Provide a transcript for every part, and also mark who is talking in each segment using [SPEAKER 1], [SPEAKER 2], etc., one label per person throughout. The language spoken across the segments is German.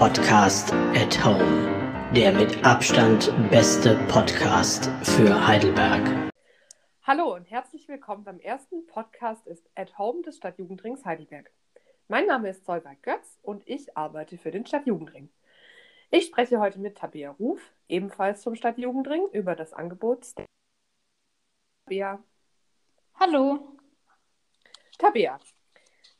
[SPEAKER 1] Podcast at Home. Der mit Abstand beste Podcast für Heidelberg.
[SPEAKER 2] Hallo und herzlich willkommen beim ersten Podcast ist at Home des Stadtjugendrings Heidelberg. Mein Name ist Solveig Götz und ich arbeite für den Stadtjugendring. Ich spreche heute mit Tabea Ruf, ebenfalls vom Stadtjugendring, über das Angebot. Tabea.
[SPEAKER 3] Hallo.
[SPEAKER 2] Tabea,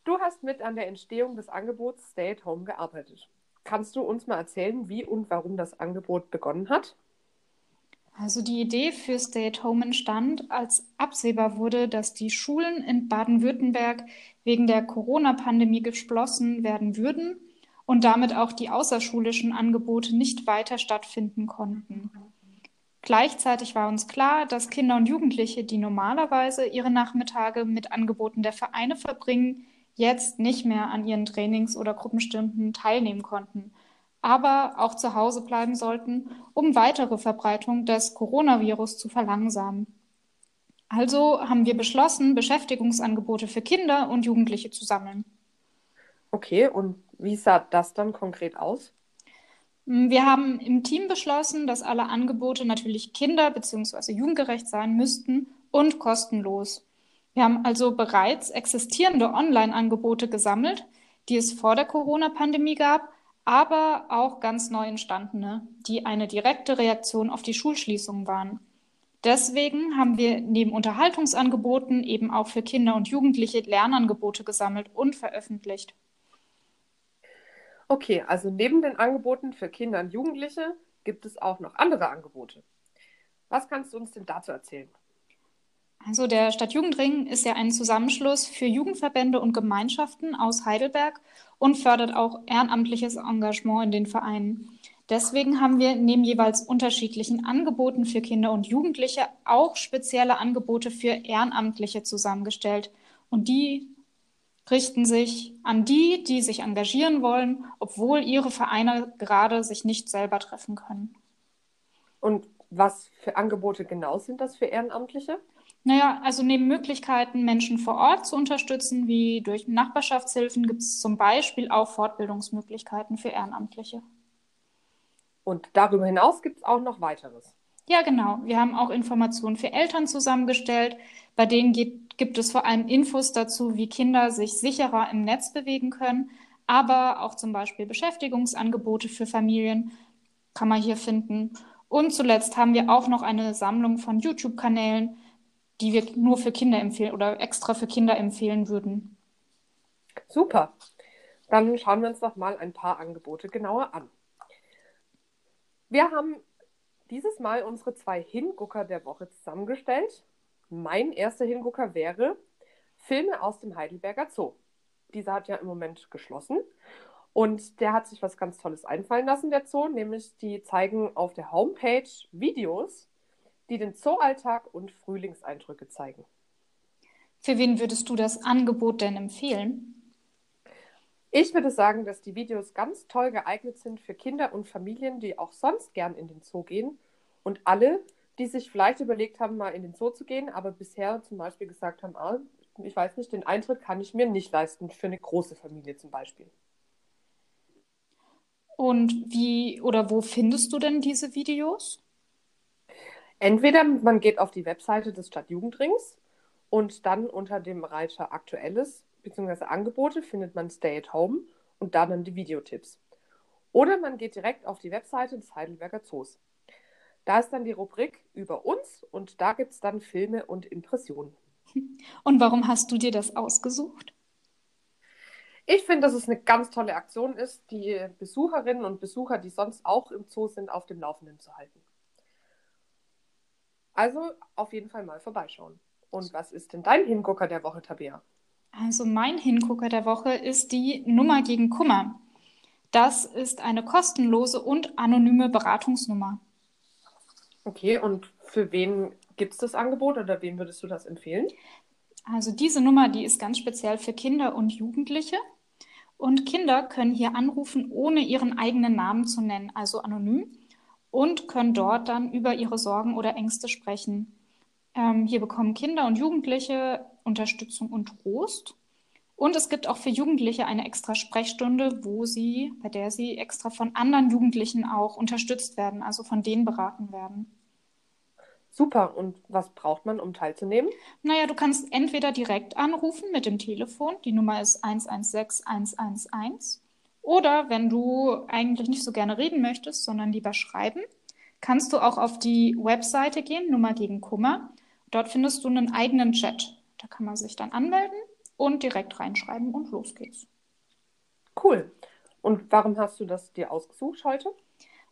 [SPEAKER 2] du hast mit an der Entstehung des Angebots Stay at Home gearbeitet. Kannst du uns mal erzählen, wie und warum das Angebot begonnen hat?
[SPEAKER 3] Also die Idee für Stay at Home entstand, als absehbar wurde, dass die Schulen in Baden-Württemberg wegen der Corona-Pandemie geschlossen werden würden und damit auch die außerschulischen Angebote nicht weiter stattfinden konnten. Gleichzeitig war uns klar, dass Kinder und Jugendliche, die normalerweise ihre Nachmittage mit Angeboten der Vereine verbringen, jetzt nicht mehr an ihren Trainings oder Gruppenstunden teilnehmen konnten, aber auch zu Hause bleiben sollten, um weitere Verbreitung des Coronavirus zu verlangsamen. Also haben wir beschlossen, Beschäftigungsangebote für Kinder und Jugendliche zu sammeln.
[SPEAKER 2] Okay, und wie sah das dann konkret aus?
[SPEAKER 3] Wir haben im Team beschlossen, dass alle Angebote natürlich kinder- bzw. jugendgerecht sein müssten und kostenlos. Wir haben also bereits existierende Online-Angebote gesammelt, die es vor der Corona-Pandemie gab, aber auch ganz neu entstandene, die eine direkte Reaktion auf die Schulschließungen waren. Deswegen haben wir neben Unterhaltungsangeboten eben auch für Kinder und Jugendliche Lernangebote gesammelt und veröffentlicht.
[SPEAKER 2] Okay, also neben den Angeboten für Kinder und Jugendliche gibt es auch noch andere Angebote. Was kannst du uns denn dazu erzählen?
[SPEAKER 3] Also der Stadtjugendring ist ja ein Zusammenschluss für Jugendverbände und Gemeinschaften aus Heidelberg und fördert auch ehrenamtliches Engagement in den Vereinen. Deswegen haben wir neben jeweils unterschiedlichen Angeboten für Kinder und Jugendliche auch spezielle Angebote für Ehrenamtliche zusammengestellt. Und die richten sich an die, die sich engagieren wollen, obwohl ihre Vereine gerade sich nicht selber treffen können.
[SPEAKER 2] Und was für Angebote genau sind das für Ehrenamtliche?
[SPEAKER 3] Naja, also neben Möglichkeiten, Menschen vor Ort zu unterstützen, wie durch Nachbarschaftshilfen, gibt es zum Beispiel auch Fortbildungsmöglichkeiten für Ehrenamtliche.
[SPEAKER 2] Und darüber hinaus gibt es auch noch weiteres.
[SPEAKER 3] Ja, genau. Wir haben auch Informationen für Eltern zusammengestellt. Bei denen geht, gibt es vor allem Infos dazu, wie Kinder sich sicherer im Netz bewegen können, aber auch zum Beispiel Beschäftigungsangebote für Familien kann man hier finden. Und zuletzt haben wir auch noch eine Sammlung von YouTube-Kanälen, die wir nur für Kinder empfehlen oder extra für Kinder empfehlen würden.
[SPEAKER 2] Super. Dann schauen wir uns doch mal ein paar Angebote genauer an. Wir haben dieses Mal unsere zwei Hingucker der Woche zusammengestellt. Mein erster Hingucker wäre Filme aus dem Heidelberger Zoo. Dieser hat ja im Moment geschlossen und der hat sich was ganz Tolles einfallen lassen, der Zoo, nämlich die zeigen auf der Homepage Videos die den Zooalltag und Frühlingseindrücke zeigen.
[SPEAKER 3] Für wen würdest du das Angebot denn empfehlen?
[SPEAKER 2] Ich würde sagen, dass die Videos ganz toll geeignet sind für Kinder und Familien, die auch sonst gern in den Zoo gehen und alle, die sich vielleicht überlegt haben, mal in den Zoo zu gehen, aber bisher zum Beispiel gesagt haben, ah, ich weiß nicht, den Eintritt kann ich mir nicht leisten, für eine große Familie zum Beispiel.
[SPEAKER 3] Und wie oder wo findest du denn diese Videos?
[SPEAKER 2] Entweder man geht auf die Webseite des Stadtjugendrings und dann unter dem Reiter Aktuelles bzw. Angebote findet man Stay at Home und da dann die Videotipps. Oder man geht direkt auf die Webseite des Heidelberger Zoos. Da ist dann die Rubrik über uns und da gibt es dann Filme und Impressionen.
[SPEAKER 3] Und warum hast du dir das ausgesucht?
[SPEAKER 2] Ich finde, dass es eine ganz tolle Aktion ist, die Besucherinnen und Besucher, die sonst auch im Zoo sind, auf dem Laufenden zu halten. Also auf jeden Fall mal vorbeischauen. Und was ist denn dein Hingucker der Woche, Tabea?
[SPEAKER 3] Also mein Hingucker der Woche ist die Nummer gegen Kummer. Das ist eine kostenlose und anonyme Beratungsnummer.
[SPEAKER 2] Okay, und für wen gibt es das Angebot oder wem würdest du das empfehlen?
[SPEAKER 3] Also diese Nummer, die ist ganz speziell für Kinder und Jugendliche. Und Kinder können hier anrufen, ohne ihren eigenen Namen zu nennen, also anonym und können dort dann über ihre Sorgen oder Ängste sprechen. Ähm, hier bekommen Kinder und Jugendliche Unterstützung und Trost. Und es gibt auch für Jugendliche eine extra Sprechstunde, wo sie, bei der sie extra von anderen Jugendlichen auch unterstützt werden, also von denen beraten werden.
[SPEAKER 2] Super. Und was braucht man, um teilzunehmen?
[SPEAKER 3] Naja, du kannst entweder direkt anrufen mit dem Telefon, die Nummer ist 116 111, oder wenn du eigentlich nicht so gerne reden möchtest, sondern lieber schreiben, kannst du auch auf die Webseite gehen, Nummer gegen Kummer. Dort findest du einen eigenen Chat. Da kann man sich dann anmelden und direkt reinschreiben und los geht's.
[SPEAKER 2] Cool. Und warum hast du das dir ausgesucht heute?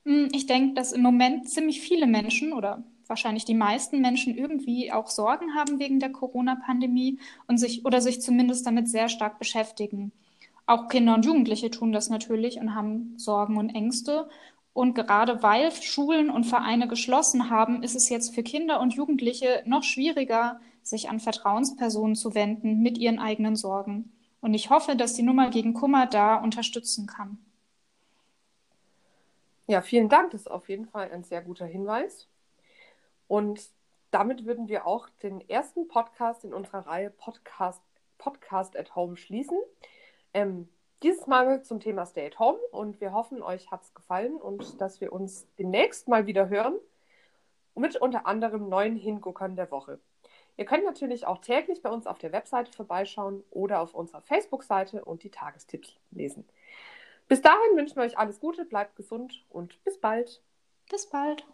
[SPEAKER 3] Hm, ich denke, dass im Moment ziemlich viele Menschen oder wahrscheinlich die meisten Menschen irgendwie auch Sorgen haben wegen der Corona-Pandemie und sich oder sich zumindest damit sehr stark beschäftigen. Auch Kinder und Jugendliche tun das natürlich und haben Sorgen und Ängste. Und gerade weil Schulen und Vereine geschlossen haben, ist es jetzt für Kinder und Jugendliche noch schwieriger, sich an Vertrauenspersonen zu wenden mit ihren eigenen Sorgen. Und ich hoffe, dass die Nummer gegen Kummer da unterstützen kann.
[SPEAKER 2] Ja, vielen Dank. Das ist auf jeden Fall ein sehr guter Hinweis. Und damit würden wir auch den ersten Podcast in unserer Reihe Podcast, Podcast at Home schließen. Ähm, dieses Mal zum Thema Stay at Home und wir hoffen, euch hat es gefallen und dass wir uns demnächst mal wieder hören mit unter anderem neuen Hinguckern der Woche. Ihr könnt natürlich auch täglich bei uns auf der Webseite vorbeischauen oder auf unserer Facebook-Seite und die Tagestipps lesen. Bis dahin wünschen wir euch alles Gute, bleibt gesund und bis bald.
[SPEAKER 3] Bis bald.